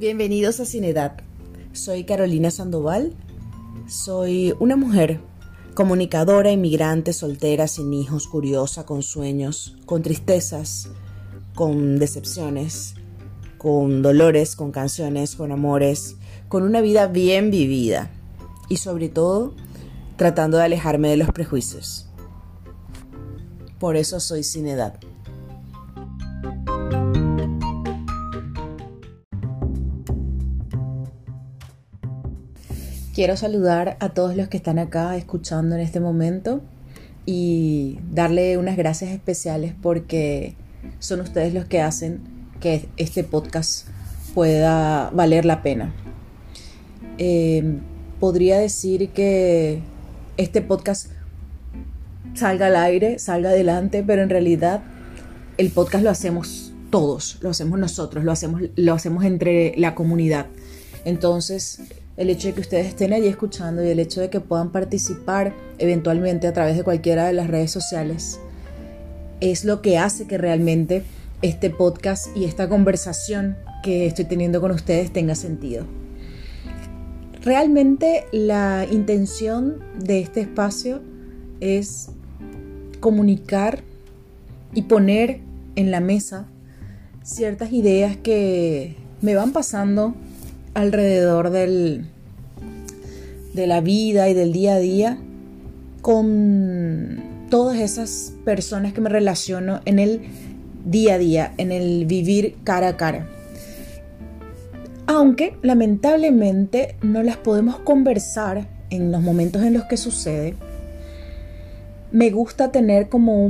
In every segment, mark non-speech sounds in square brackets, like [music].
Bienvenidos a Cinedad. Soy Carolina Sandoval. Soy una mujer comunicadora, inmigrante, soltera, sin hijos, curiosa, con sueños, con tristezas, con decepciones, con dolores, con canciones, con amores, con una vida bien vivida y sobre todo tratando de alejarme de los prejuicios. Por eso soy sin Quiero saludar a todos los que están acá escuchando en este momento y darle unas gracias especiales porque son ustedes los que hacen que este podcast pueda valer la pena. Eh, podría decir que este podcast salga al aire, salga adelante, pero en realidad el podcast lo hacemos todos, lo hacemos nosotros, lo hacemos, lo hacemos entre la comunidad. Entonces, el hecho de que ustedes estén allí escuchando y el hecho de que puedan participar eventualmente a través de cualquiera de las redes sociales es lo que hace que realmente este podcast y esta conversación que estoy teniendo con ustedes tenga sentido. Realmente la intención de este espacio es comunicar y poner en la mesa ciertas ideas que me van pasando alrededor del, de la vida y del día a día con todas esas personas que me relaciono en el día a día, en el vivir cara a cara. Aunque lamentablemente no las podemos conversar en los momentos en los que sucede, me gusta tener como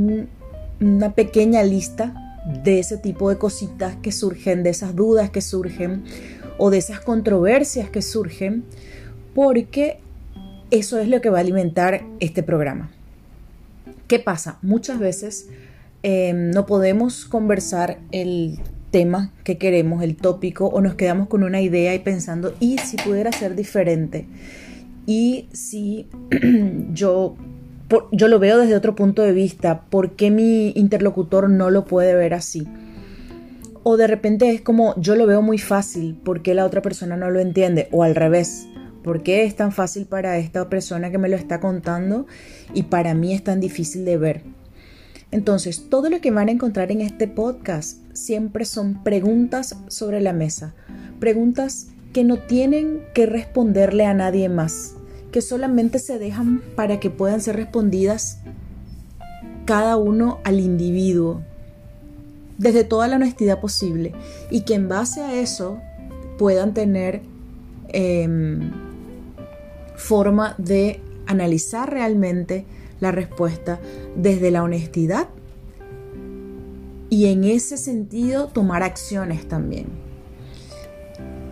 una pequeña lista de ese tipo de cositas que surgen, de esas dudas que surgen o de esas controversias que surgen, porque eso es lo que va a alimentar este programa. ¿Qué pasa? Muchas veces em, no podemos conversar el tema que queremos, el tópico, o nos quedamos con una idea y pensando, ¿y si pudiera ser diferente? Y si [clears throat] yo, yo lo veo desde otro punto de vista, ¿por qué mi interlocutor no lo puede ver así? O de repente es como yo lo veo muy fácil, ¿por qué la otra persona no lo entiende? O al revés, ¿por qué es tan fácil para esta persona que me lo está contando y para mí es tan difícil de ver? Entonces, todo lo que van a encontrar en este podcast siempre son preguntas sobre la mesa, preguntas que no tienen que responderle a nadie más, que solamente se dejan para que puedan ser respondidas cada uno al individuo, desde toda la honestidad posible y que en base a eso puedan tener em, forma de analizar realmente la respuesta desde la honestidad y en ese sentido tomar acciones también.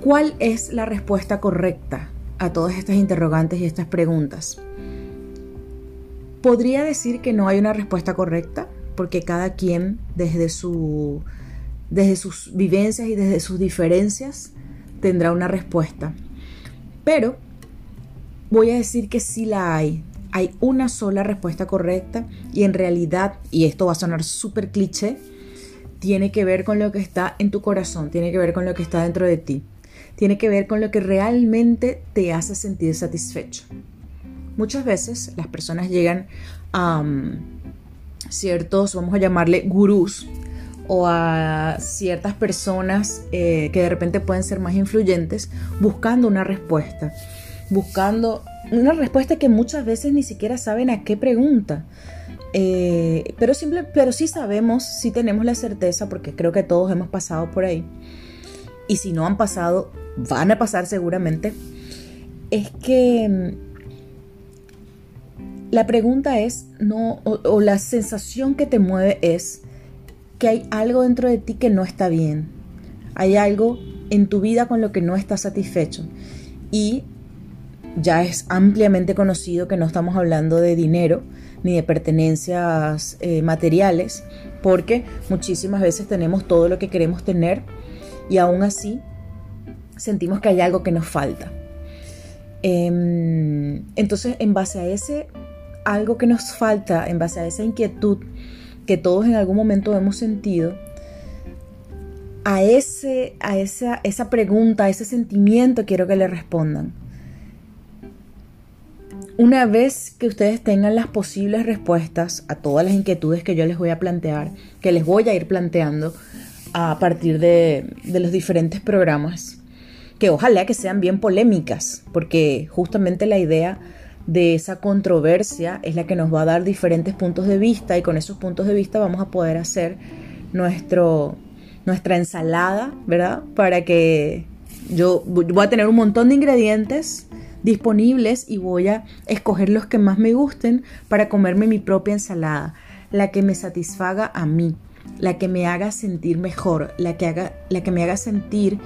¿Cuál es la respuesta correcta a todas estas interrogantes y estas preguntas? Podría decir que no hay una respuesta correcta porque cada quien desde, su, desde sus vivencias y desde sus diferencias tendrá una respuesta. Pero voy a decir que sí la hay. Hay una sola respuesta correcta y en realidad, y esto va a sonar súper cliché, tiene que ver con lo que está en tu corazón, tiene que ver con lo que está dentro de ti, tiene que ver con lo que realmente te hace sentir satisfecho. Muchas veces las personas llegan a ciertos, vamos a llamarle gurús, o a ciertas personas eh, que de repente pueden ser más influyentes buscando una respuesta, buscando una respuesta que muchas veces ni siquiera saben a qué pregunta. Eh, pero, simple, pero sí sabemos, sí tenemos la certeza, porque creo que todos hemos pasado por ahí, y si no han pasado, van a pasar seguramente, es que la pregunta es, no, o, la sensación que te mueve es que hay algo dentro de ti que no está bien. Hay algo en tu vida con lo que no estás satisfecho. Y ya es ampliamente conocido que no estamos hablando de dinero ni de pertenencias eh, materiales, porque muchísimas veces tenemos todo lo que queremos tener y aún así sentimos que hay algo que nos falta. Em, entonces, en base a ese algo que nos falta en base a esa inquietud que todos en algún momento hemos sentido, a, ese, a esa, esa pregunta, a ese sentimiento quiero que le respondan. Una vez que ustedes tengan las posibles respuestas a todas las inquietudes que yo les voy a plantear, que les voy a ir planteando a partir de, de los diferentes programas, que ojalá que sean bien polémicas, porque justamente la idea de esa controversia es la que nos va a dar diferentes puntos de vista y con esos puntos de vista vamos a poder hacer nuestro, nuestra ensalada, ¿verdad? Para que yo voy a tener un montón de ingredientes disponibles y voy a escoger los que más me gusten para comerme mi propia ensalada, la que me satisfaga a mí, la que me haga sentir mejor, la que, haga, la que me haga sentir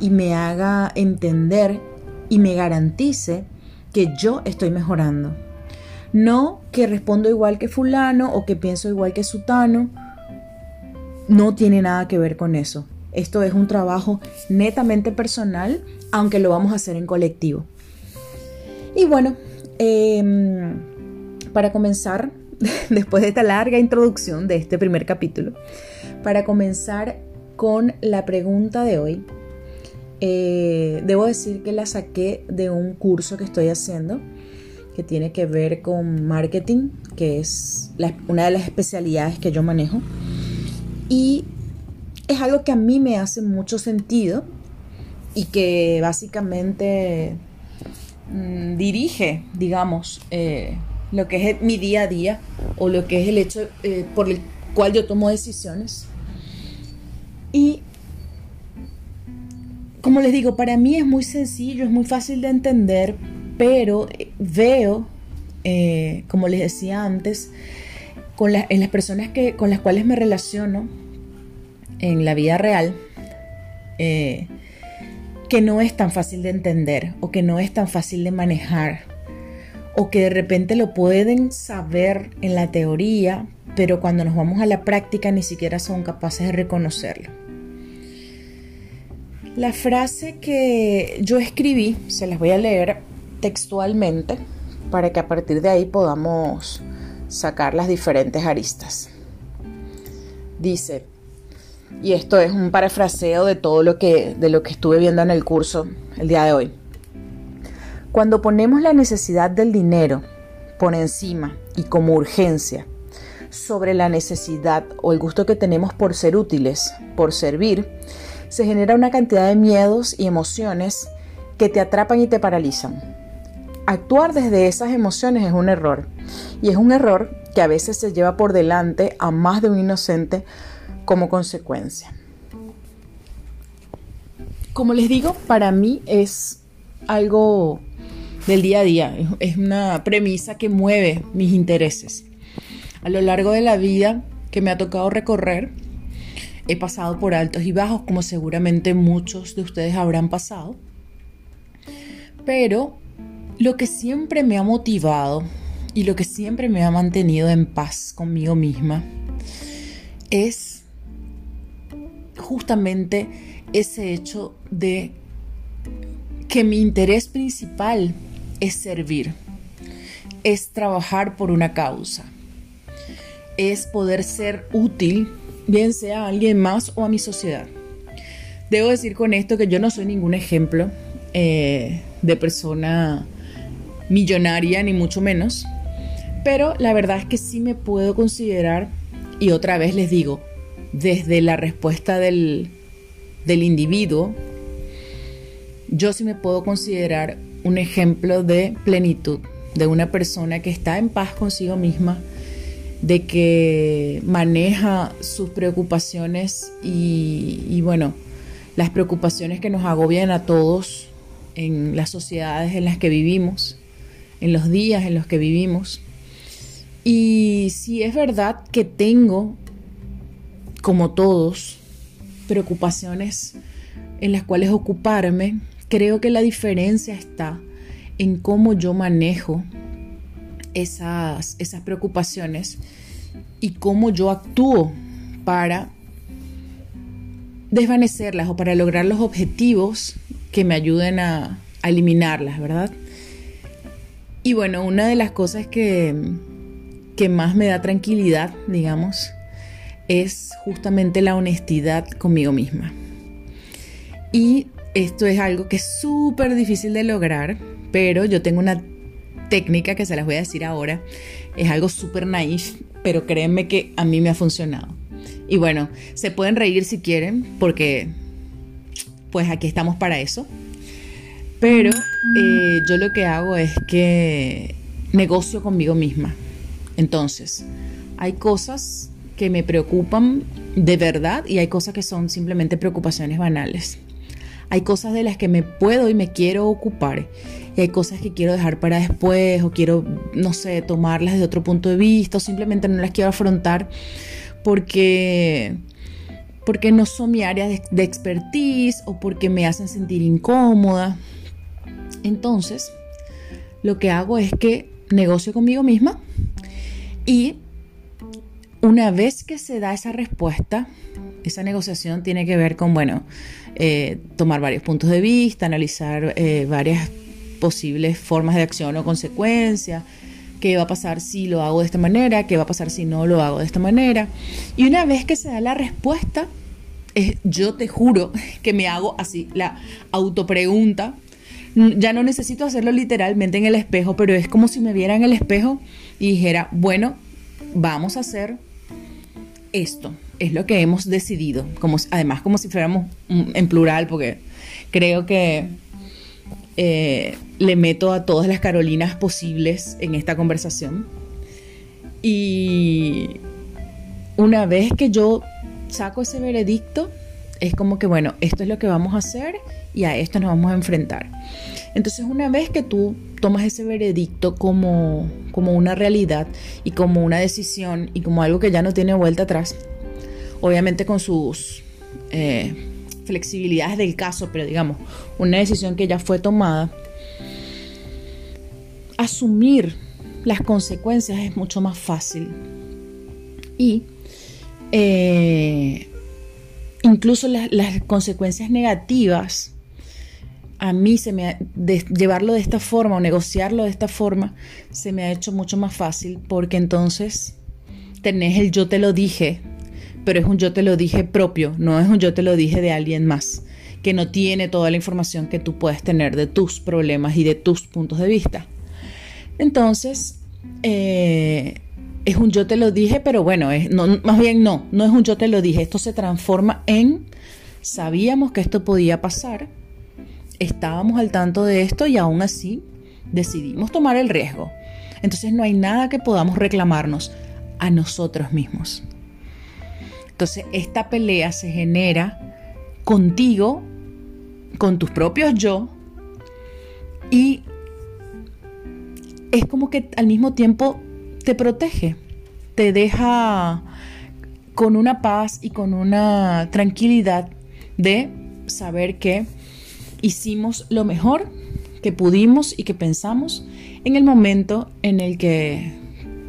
y me haga entender y me garantice que yo estoy mejorando. No que respondo igual que fulano o que pienso igual que sutano. No tiene nada que ver con eso. Esto es un trabajo netamente personal, aunque lo vamos a hacer en colectivo. Y bueno, em, para comenzar, [laughs] después de esta larga introducción de este primer capítulo, para comenzar con la pregunta de hoy, eh, debo decir que la saqué de un curso que estoy haciendo que tiene que ver con marketing, que es una de las especialidades que yo manejo. Y es algo que a mí me hace mucho sentido y que básicamente mm, dirige, digamos, eh, lo que es mi día a día o lo que es el hecho eh, por el cual yo tomo decisiones. Y como les digo, para mí es muy sencillo, es muy fácil de entender, pero eh, veo, eh, como les decía antes, con en las personas que, con las cuales me relaciono en la vida real, eh, que no es tan fácil de entender o que no es tan fácil de manejar o que de repente lo pueden saber en la teoría, pero cuando nos vamos a la práctica ni siquiera son capaces de reconocerlo. La frase que yo escribí, se las voy a leer textualmente para que a partir de ahí podamos sacar las diferentes aristas. Dice, y esto es un parafraseo de todo lo que, de lo que estuve viendo en el curso el día de hoy. Cuando ponemos la necesidad del dinero por encima y como urgencia sobre la necesidad o el gusto que tenemos por ser útiles, por servir, se genera una cantidad de miedos y emociones que te atrapan y te paralizan. Actuar desde esas emociones es un error y es un error que a veces se lleva por delante a más de un inocente como consecuencia. Como les digo, para mí es algo del día a día, es una premisa que mueve mis intereses. A lo largo de la vida que me ha tocado recorrer, He pasado por altos y bajos, como seguramente muchos de ustedes habrán pasado. Pero lo que siempre me ha motivado y lo que siempre me ha mantenido en paz conmigo misma es justamente ese hecho de que mi interés principal es servir, es trabajar por una causa, es poder ser útil bien sea a alguien más o a mi sociedad. Debo decir con esto que yo no soy ningún ejemplo eh, de persona millonaria, ni mucho menos, pero la verdad es que sí me puedo considerar, y otra vez les digo, desde la respuesta del, del individuo, yo sí me puedo considerar un ejemplo de plenitud, de una persona que está en paz consigo misma, de que maneja sus preocupaciones y, bueno, las preocupaciones que nos agobian a todos en las sociedades en las que vivimos, en los días en los que vivimos. Y si es verdad que tengo, como todos, preocupaciones en las cuales ocuparme, creo que la diferencia está en cómo yo manejo esas, esas preocupaciones y cómo yo actúo para desvanecerlas o para lograr los objetivos que me ayuden a, eliminarlas, ¿verdad? Y bueno, una de las cosas que, que más me da tranquilidad, digamos, es justamente la honestidad conmigo misma. Y esto es algo que es súper difícil de lograr, pero yo tengo una técnica que se las voy a decir ahora. Es algo súper naif, pero créanme que a mí me ha funcionado. Y bueno, se pueden reír si quieren, porque pues aquí estamos para eso. Pero eh, yo lo que hago es que negocio conmigo misma. Entonces, hay cosas que me preocupan de verdad y hay cosas que son simplemente preocupaciones banales. Hay cosas de las que me puedo y me quiero ocupar y hay cosas que quiero dejar para después o quiero, no sé, tomarlas de otro punto de vista o simplemente no las quiero afrontar porque porque no son mi área de, de expertise o porque me hacen sentir incómoda. Entonces, lo que hago es que negocio conmigo misma y una vez que se da esa respuesta, esa negociación tiene que ver con, bueno, eh, tomar varios puntos de vista, analizar eh, varias posibles formas de acción o consecuencias, qué va a pasar si lo hago de esta manera, qué va a pasar si no lo hago de esta manera. Y una vez que se da la respuesta, yo te juro [laughs] que me hago así la autopregunta. Ya no necesito hacerlo literalmente en el espejo, pero es como si me viera en el espejo y dijera, bueno, vamos a hacer esto, es lo que hemos decidido, como, además como si fuéramos en plural, porque creo que eh, le meto a todas las Carolinas posibles en esta conversación. Y una vez que yo saco ese veredicto, es como que, bueno, esto es lo que vamos a hacer y a esto nos vamos a enfrentar. Entonces, una vez que tú tomas ese veredicto como, como una realidad y como una decisión y como algo que ya no tiene vuelta atrás, obviamente con sus eh, flexibilidades del caso, pero digamos, una decisión que ya fue tomada, asumir las consecuencias es mucho más fácil. Y eh, incluso las consecuencias negativas a mí se me llevarlo de esta forma o negociarlo de esta forma se me ha hecho mucho más fácil porque entonces tenés el yo te lo dije, pero es un yo te lo dije propio, no es un yo te lo dije de alguien más que no tiene toda la información que tú puedes tener de tus problemas y de tus puntos de vista. Entonces, eh, es un yo te lo dije, pero bueno, es, no, más bien no, no es un yo te lo dije, esto se transforma en sabíamos que esto podía pasar, estábamos al tanto de esto y aún así decidimos tomar el riesgo. Entonces no hay nada que podamos reclamarnos a nosotros mismos. Entonces esta pelea se genera contigo, con tus propios yo, y es como que al mismo tiempo te protege, te deja con una paz y con una tranquilidad de saber que hicimos lo mejor que pudimos y que pensamos en el momento en el que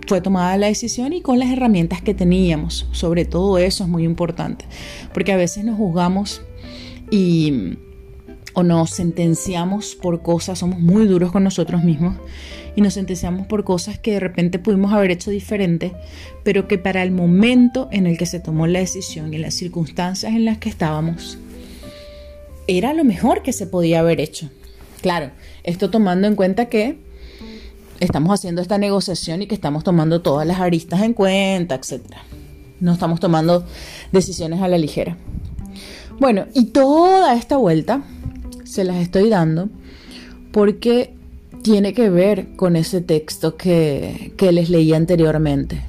fue tomada la decisión y con las herramientas que teníamos. Sobre todo eso es muy importante, porque a veces nos juzgamos y o nos sentenciamos por cosas, somos muy duros con nosotros mismos y nos sentenciamos por cosas que de repente pudimos haber hecho diferente, pero que para el momento en el que se tomó la decisión y las circunstancias en las que estábamos, era lo mejor que se podía haber hecho. Claro, esto tomando en cuenta que estamos haciendo esta negociación y que estamos tomando todas las aristas en cuenta, etc. No estamos tomando decisiones a la ligera. Bueno, y toda esta vuelta se las estoy dando porque tiene que ver con ese texto que, que les leí anteriormente.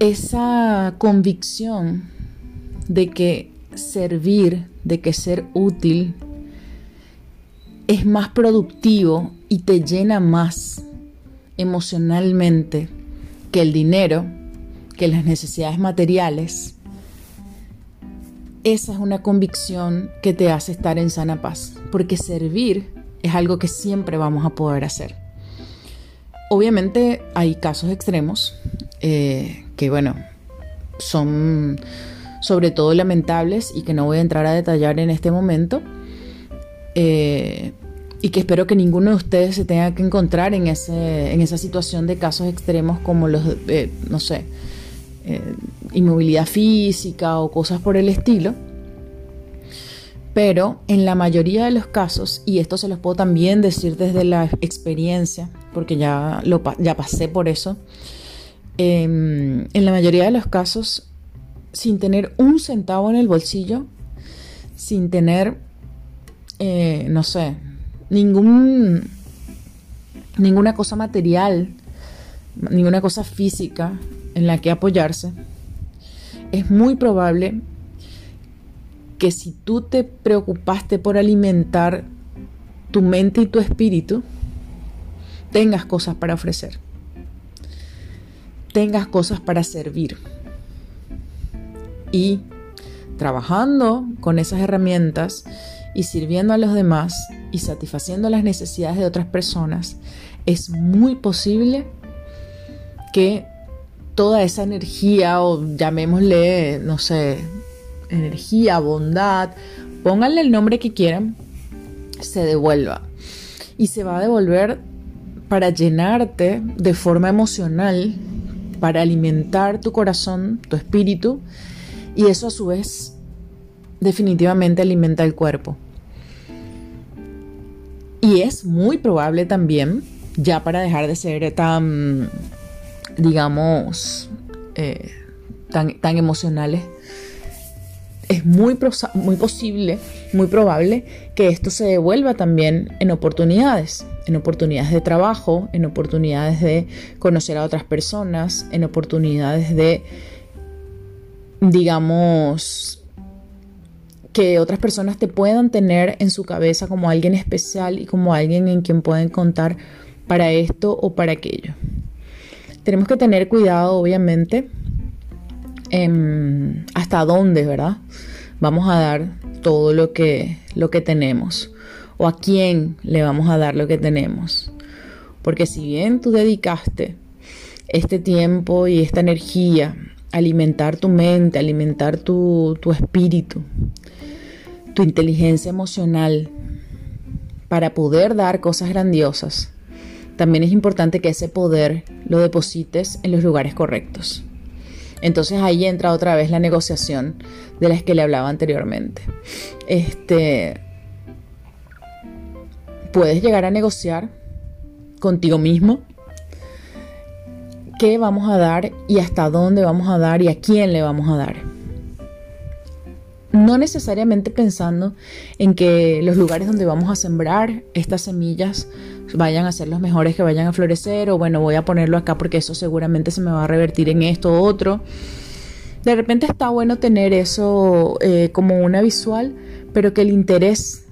Esa convicción de que servir, de que ser útil es más productivo y te llena más emocionalmente que el dinero, que las necesidades materiales, esa es una convicción que te hace estar en sana paz, porque servir es algo que siempre vamos a poder hacer. Obviamente hay casos extremos eh, que, bueno, son sobre todo lamentables y que no voy a entrar a detallar en este momento. Eh, y que espero que ninguno de ustedes se tenga que encontrar en, ese, en esa situación de casos extremos como los, no sé, eh, inmovilidad física o cosas por el estilo. Pero en la mayoría de los casos, y esto se los puedo también decir desde la experiencia, porque ya, lo, ya pasé por eso, em, en la mayoría de los casos, sin tener un centavo en el bolsillo, sin tener, eh, no sé, ningún, ninguna cosa material, ninguna cosa física en la que apoyarse, es muy probable que si tú te preocupaste por alimentar tu mente y tu espíritu, tengas cosas para ofrecer, tengas cosas para servir. Y trabajando con esas herramientas y sirviendo a los demás y satisfaciendo las necesidades de otras personas, es muy posible que toda esa energía o llamémosle, no sé, energía, bondad, pónganle el nombre que quieran, se devuelva. Y se va a devolver para llenarte de forma emocional, para alimentar tu corazón, tu espíritu, y eso a su vez definitivamente alimenta el cuerpo. Y es muy probable también, ya para dejar de ser tan, digamos, eh, tan, tan emocionales, es muy, muy posible, muy probable que esto se devuelva también en oportunidades, en oportunidades de trabajo, en oportunidades de conocer a otras personas, en oportunidades de, digamos, que otras personas te puedan tener en su cabeza como alguien especial y como alguien en quien pueden contar para esto o para aquello. Tenemos que tener cuidado, obviamente, Em, hasta dónde, ¿verdad? Vamos a dar todo lo que, lo que tenemos o a quién le vamos a dar lo que tenemos. Porque si bien tú dedicaste este tiempo y esta energía a alimentar tu mente, alimentar tu, tu espíritu, tu inteligencia emocional, para poder dar cosas grandiosas, también es importante que ese poder lo deposites en los lugares correctos. Entonces ahí entra otra vez la negociación de las que le hablaba anteriormente. Este, puedes llegar a negociar contigo mismo qué vamos a dar y hasta dónde vamos a dar y a quién le vamos a dar. No necesariamente pensando en que los lugares donde vamos a sembrar estas semillas vayan a ser los mejores que vayan a florecer o bueno, voy a ponerlo acá porque eso seguramente se me va a revertir en esto u otro. De repente está bueno tener eso eh, como una visual, pero que el interés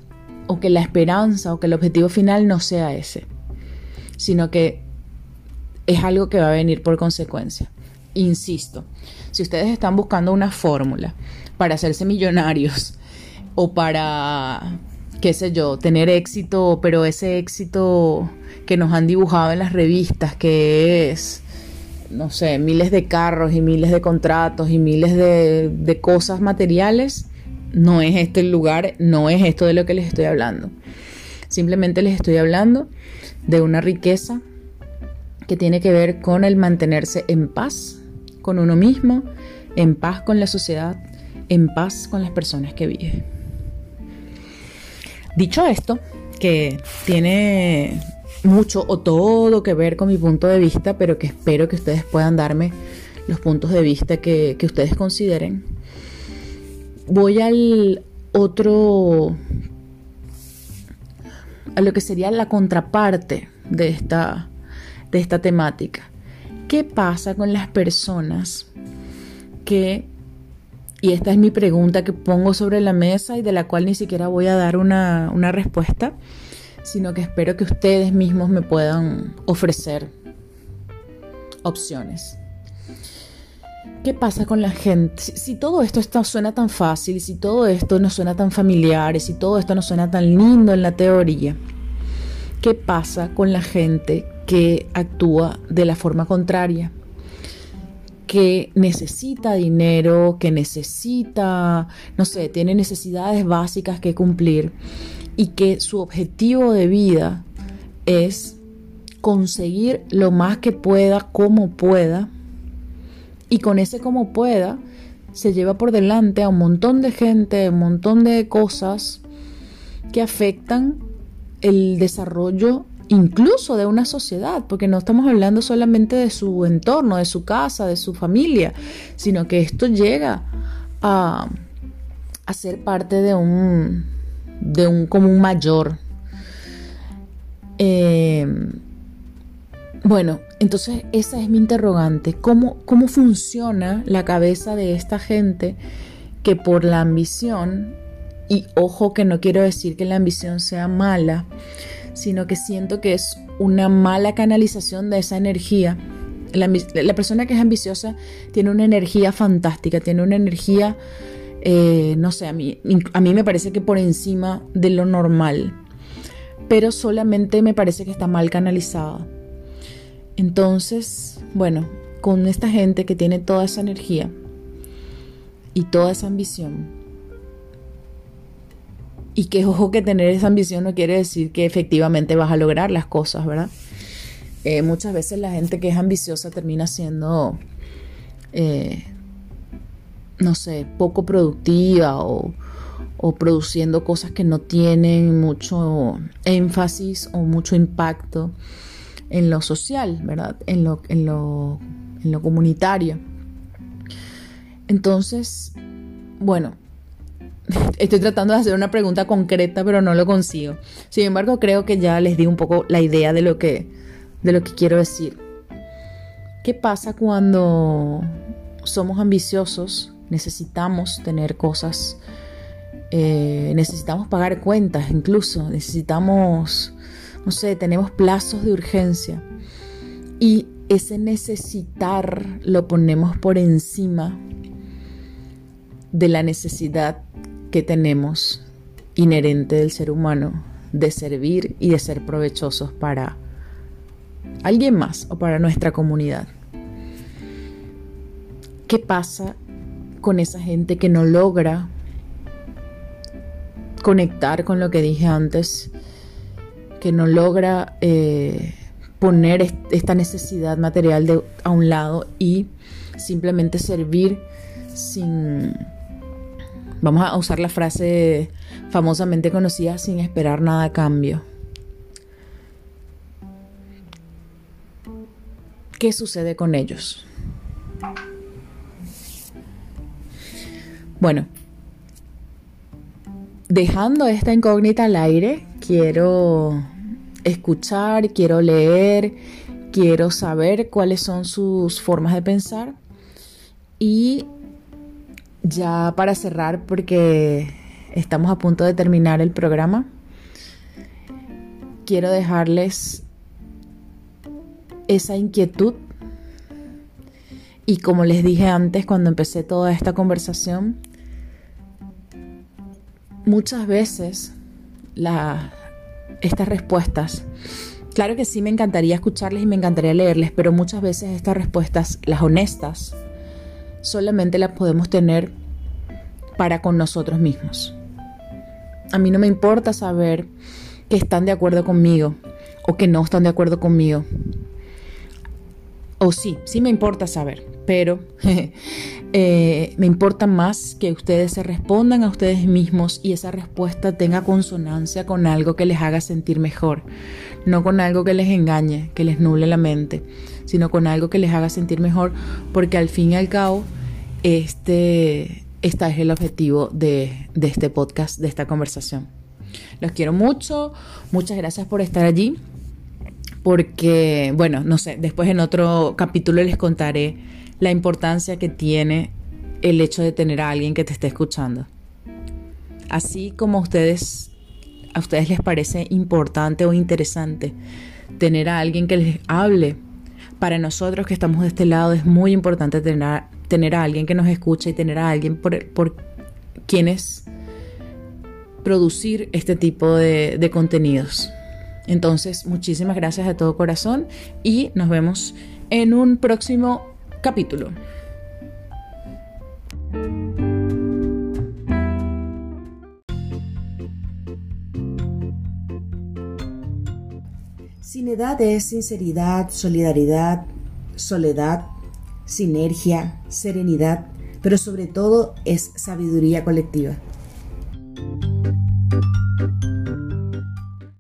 o que la esperanza o que el objetivo final no sea ese, sino que es algo que va a venir por consecuencia. Insisto, si ustedes están buscando una fórmula para hacerse millonarios o para qué sé yo, tener éxito, pero ese éxito que nos han dibujado en las revistas, que es, no sé, miles de carros y miles de contratos y miles de, cosas materiales, no es este el lugar, no es esto de lo que les estoy hablando. Simplemente les estoy hablando de una riqueza que tiene que ver con el mantenerse en paz con uno mismo, en paz con la sociedad, en paz con las personas que viven. Dicho esto, que tiene mucho o todo que ver con mi punto de vista, pero que espero que ustedes puedan darme los puntos de vista que, ustedes consideren. Voy al otro, a lo que sería la contraparte de esta, de esta temática. ¿Qué pasa con las personas que y esta es mi pregunta que pongo sobre la mesa y de la cual ni siquiera voy a dar una, respuesta, sino que espero que ustedes mismos me puedan ofrecer opciones. ¿Qué pasa con la gente? Si, todo esto está, suena tan fácil, si todo esto no suena tan familiar, si todo esto no suena tan lindo en la teoría, ¿qué pasa con la gente que actúa de la forma contraria? que necesita dinero, que necesita, no sé, tiene necesidades básicas que cumplir y que su objetivo de vida es conseguir lo más que pueda, como pueda, y con ese como pueda se lleva por delante a un montón de gente, un montón de cosas que afectan el desarrollo incluso de una sociedad, porque no estamos hablando solamente de su entorno, de su casa, de su familia, sino que esto llega a, a ser parte de un, de un común mayor. Eh, bueno, entonces esa es mi interrogante. ¿Cómo, ¿Cómo funciona la cabeza de esta gente que por la ambición, y ojo que no quiero decir que la ambición sea mala, sino que siento que es una mala canalización de esa energía. La, persona que es ambiciosa tiene una energía fantástica, tiene una energía, eh, no sé, a mí, a mí me parece que por encima de lo normal, pero solamente me parece que está mal canalizada. Entonces, bueno, con esta gente que tiene toda esa energía y toda esa ambición, y que ojo que tener esa ambición no quiere decir que efectivamente vas a lograr las cosas, ¿verdad? Eh, muchas veces la gente que es ambiciosa termina siendo, eh, no sé, poco productiva o, produciendo cosas que no tienen mucho énfasis o mucho impacto en lo social, ¿verdad? En lo, en lo, en lo comunitario. Entonces, bueno, [laughs] Estoy tratando de hacer una pregunta concreta, pero no lo consigo. Sin embargo, creo que ya les di un poco la idea de lo que, de lo que quiero decir. ¿Qué pasa cuando somos ambiciosos? Necesitamos tener cosas, eh, necesitamos pagar cuentas incluso, necesitamos, no sé, tenemos plazos de urgencia. Y ese necesitar lo ponemos por encima de la necesidad que tenemos inherente del ser humano de servir y de ser provechosos para alguien más o para nuestra comunidad. ¿Qué pasa con esa gente que no logra conectar con lo que dije antes, que no logra eh, poner esta necesidad material a un lado y simplemente servir sin Vamos a usar la frase famosamente conocida sin esperar nada a cambio. ¿Qué sucede con ellos? Bueno, dejando esta incógnita al aire, quiero escuchar, quiero leer, quiero saber cuáles son sus formas de pensar y ya para cerrar, porque estamos a punto de terminar el programa, quiero dejarles esa inquietud. Y como les dije antes cuando empecé toda esta conversación, muchas veces estas respuestas, claro que sí me encantaría escucharles y me encantaría leerles, pero muchas veces estas respuestas, las honestas, solamente la podemos tener para con nosotros mismos. A mí no me importa saber que están de acuerdo conmigo o que no están de acuerdo conmigo. O sí, sí me importa saber, pero [laughs] eh, me importa más que ustedes se respondan a ustedes mismos y esa respuesta tenga consonancia con algo que les haga sentir mejor, no con algo que les engañe, que les nuble la mente, sino con algo que les haga sentir mejor, porque al fin y al cabo este, es el objetivo de, de este podcast, de esta conversación. Los quiero mucho, muchas gracias por estar allí, porque, bueno, no sé, después en otro capítulo les contaré la importancia que tiene el hecho de tener a alguien que te esté escuchando. Así como a ustedes, a ustedes les parece importante o interesante tener a alguien que les hable, para nosotros que estamos de este lado es muy importante tener, tener a alguien que nos escuche y tener a alguien por, por quienes producir este tipo de, de contenidos. Entonces, muchísimas gracias de todo corazón y nos vemos en un próximo capítulo. Sinceridad es sinceridad, solidaridad, soledad, sinergia, serenidad, pero sobre todo es sabiduría colectiva.